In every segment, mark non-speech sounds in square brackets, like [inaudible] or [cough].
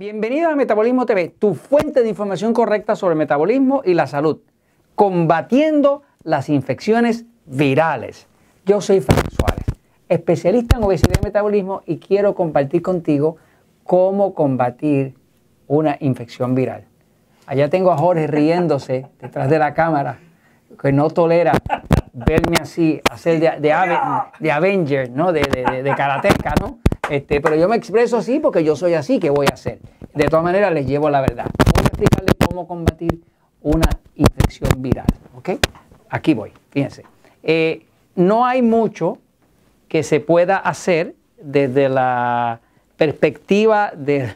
Bienvenido a Metabolismo TV, tu fuente de información correcta sobre el metabolismo y la salud, combatiendo las infecciones virales. Yo soy Frank Suárez, especialista en obesidad y metabolismo y quiero compartir contigo cómo combatir una infección viral. Allá tengo a Jorge riéndose detrás de la cámara, que no tolera verme así, hacer de, de, Avenger, ¿no? De, de, de ¿no? Este, pero yo me expreso así porque yo soy así, ¿qué voy a hacer? De todas maneras, les llevo la verdad. Voy a explicarles cómo combatir una infección viral. ¿Ok? Aquí voy, fíjense. Eh, no hay mucho que se pueda hacer desde la perspectiva de,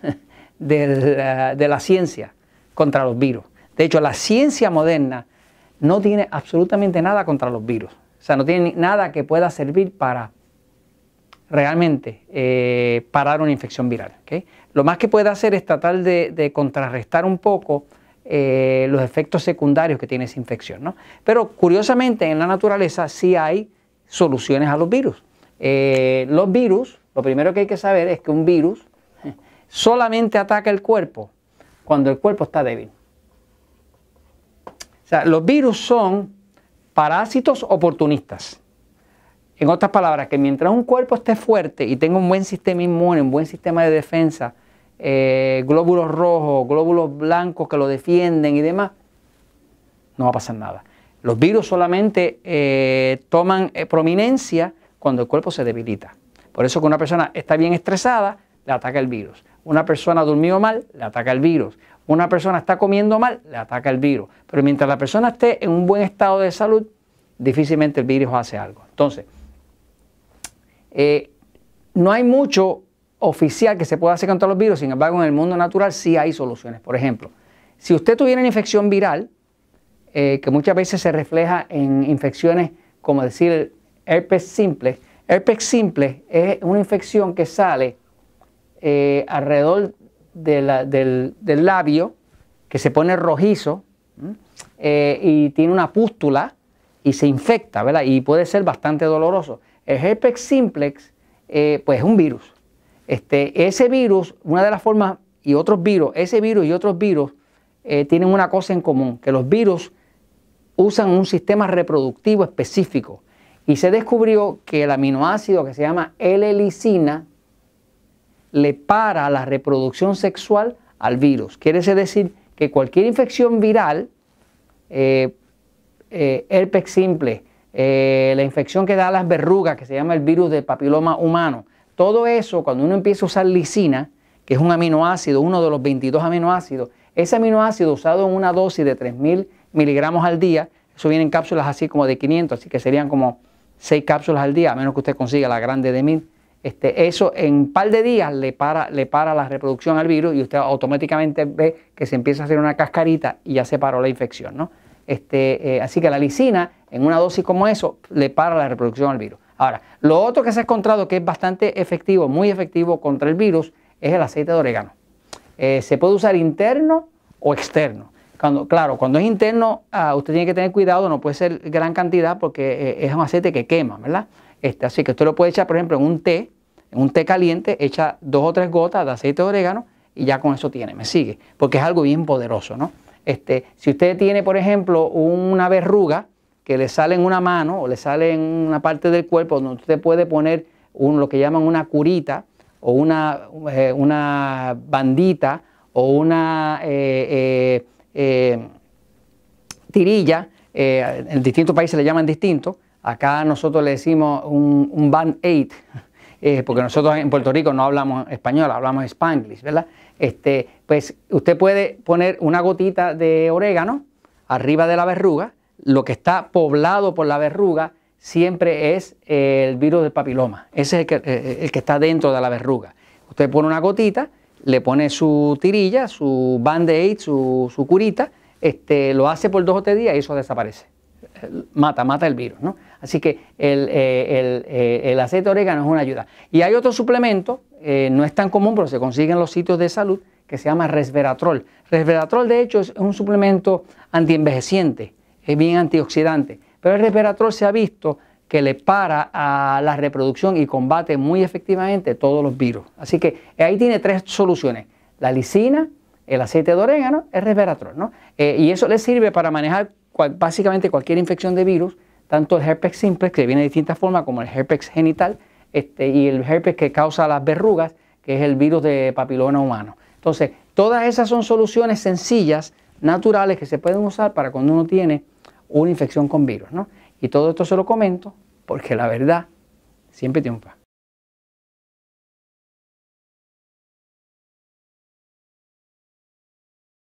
[laughs] de la ciencia contra los virus. De hecho, la ciencia moderna no tiene absolutamente nada contra los virus. O sea, no tiene nada que pueda servir para realmente eh, parar una infección viral. Lo más que puede hacer es tratar de, contrarrestar un poco eh, los efectos secundarios que tiene esa infección. Pero curiosamente en la naturaleza sí hay soluciones a los virus. Eh, los virus, lo primero que hay que saber es que un virus solamente ataca el cuerpo cuando el cuerpo está débil. O sea, los virus son parásitos oportunistas. En otras palabras, que mientras un cuerpo esté fuerte y tenga un buen sistema inmune, un buen sistema de defensa, eh, glóbulos rojos, glóbulos blancos que lo defienden y demás, no va a pasar nada. Los virus solamente eh, toman eh, prominencia cuando el cuerpo se debilita. Por eso que una persona está bien estresada, le ataca el virus. Una persona dormido mal, le ataca el virus. Una persona está comiendo mal, le ataca el virus. Pero mientras la persona esté en un buen estado de salud, difícilmente el virus hace algo. Entonces, eh, no hay mucho oficial que se pueda hacer contra los virus, sin embargo en el mundo natural sí hay soluciones. Por ejemplo, si usted tuviera una infección viral, eh, que muchas veces se refleja en infecciones como decir herpes simple, herpes simple es una infección que sale eh, alrededor del, labio, que se pone rojizo y tiene una pústula y se infecta, ¿verdad? Y puede ser bastante doloroso. El herpes simplex, eh, pues es un virus. Este, ese virus, una de las formas, y otros virus, ese virus y otros virus eh, tienen una cosa en común, que los virus usan un sistema reproductivo específico. Y se descubrió que el aminoácido que se llama L-licina le para la reproducción sexual al virus. Quiere decir que cualquier infección viral, eh, herpes simple, eh, la infección que da las verrugas, que se llama el virus del papiloma humano. Todo eso, cuando uno empieza a usar lisina, que es un aminoácido, uno de los 22 aminoácidos, ese aminoácido usado en una dosis de 3.000 miligramos al día, eso viene en cápsulas así como de 500, así que serían como 6 cápsulas al día, a menos que usted consiga la grande de 1000. Este, eso en un par de días le para, le para la reproducción al virus y usted automáticamente ve que se empieza a hacer una cascarita y ya se paró la infección. ¿no? Este, eh, así que la lisina, en una dosis como eso, le para la reproducción al virus. Ahora, lo otro que se ha encontrado que es bastante efectivo, muy efectivo contra el virus, es el aceite de orégano. Eh, se puede usar interno o externo. Cuando, claro, cuando es interno, ah, usted tiene que tener cuidado, no puede ser gran cantidad porque eh, es un aceite que quema, ¿verdad? Este, así que usted lo puede echar, por ejemplo, en un té, en un té caliente, echa dos o tres gotas de aceite de orégano y ya con eso tiene, me sigue, porque es algo bien poderoso, ¿no? Este, si usted tiene, por ejemplo, una verruga que le sale en una mano o le sale en una parte del cuerpo donde usted puede poner lo que llaman una curita o una, eh, bandita o una eh, eh, tirilla, en distintos países le llaman distinto, acá nosotros le decimos un, un band-aid, porque nosotros en Puerto Rico no hablamos español, hablamos spanglish, ¿verdad? Este, pues usted puede poner una gotita de orégano arriba de la verruga. Lo que está poblado por la verruga siempre es el virus del papiloma. Ese es el que, está dentro de la verruga. Usted pone una gotita, le pone su tirilla, su band-aid, su, su, curita, este, lo hace por dos o tres días y eso desaparece. Mata, mata el virus. ¿no? Así que el, eh, eh, el aceite de orégano es una ayuda. Y hay otro suplemento eh, no es tan común, pero se consigue en los sitios de salud, que se llama resveratrol. Resveratrol, de hecho, es un suplemento antienvejeciente, es bien antioxidante, pero el resveratrol se ha visto que le para a la reproducción y combate muy efectivamente todos los virus. Así que ahí tiene tres soluciones. la lisina, el aceite de orégano, el resveratrol. ¿no? Y eso le sirve para manejar básicamente cualquier infección de virus, tanto el herpes simple, que viene de distintas formas, como el herpes genital, este, y el herpes que causa las verrugas, que es el virus de papiloma humano. Entonces, todas esas son soluciones sencillas, naturales, que se pueden usar para cuando uno tiene una infección con virus. ¿no? Y todo esto se lo comento porque la verdad siempre triunfa.